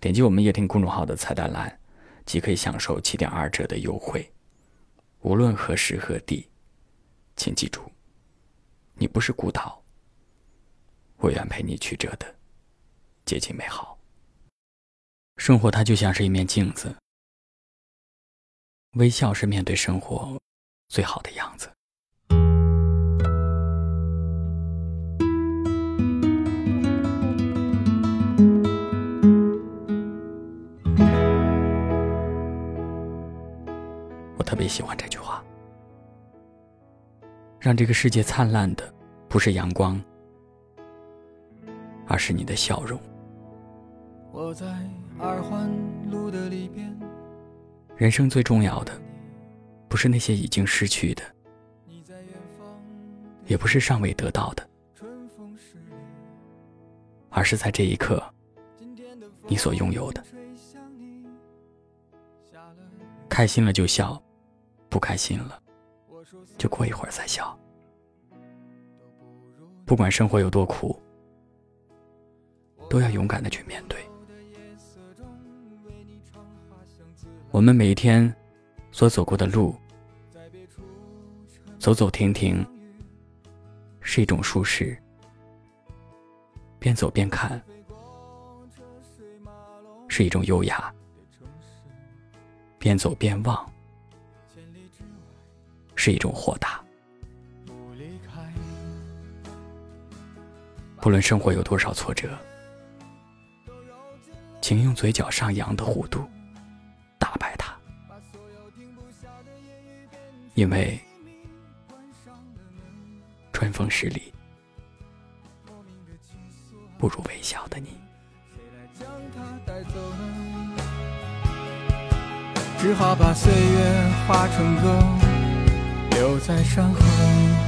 点击我们夜听公众号的菜单栏，即可以享受七点二折的优惠。无论何时何地，请记住，你不是孤岛。我愿陪你曲折的接近美好。生活它就像是一面镜子，微笑是面对生活最好的样子。喜欢这句话。让这个世界灿烂的，不是阳光，而是你的笑容。我在二环路的里边。人生最重要的，不是那些已经失去的，也不是尚未得到的，而是在这一刻，你所拥有的。开心了就笑。不开心了，就过一会儿再笑。不管生活有多苦，都要勇敢的去面对。我们每一天所走过的路，走走停停，是一种舒适。边走边看，是一种优雅。边走边望。是一种豁达。不论生活有多少挫折，请用嘴角上扬的弧度打败它，因为春风十里，不如微笑的你。只好把岁月化成歌。留在山河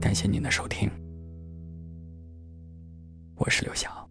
感谢您的收听，我是刘晓。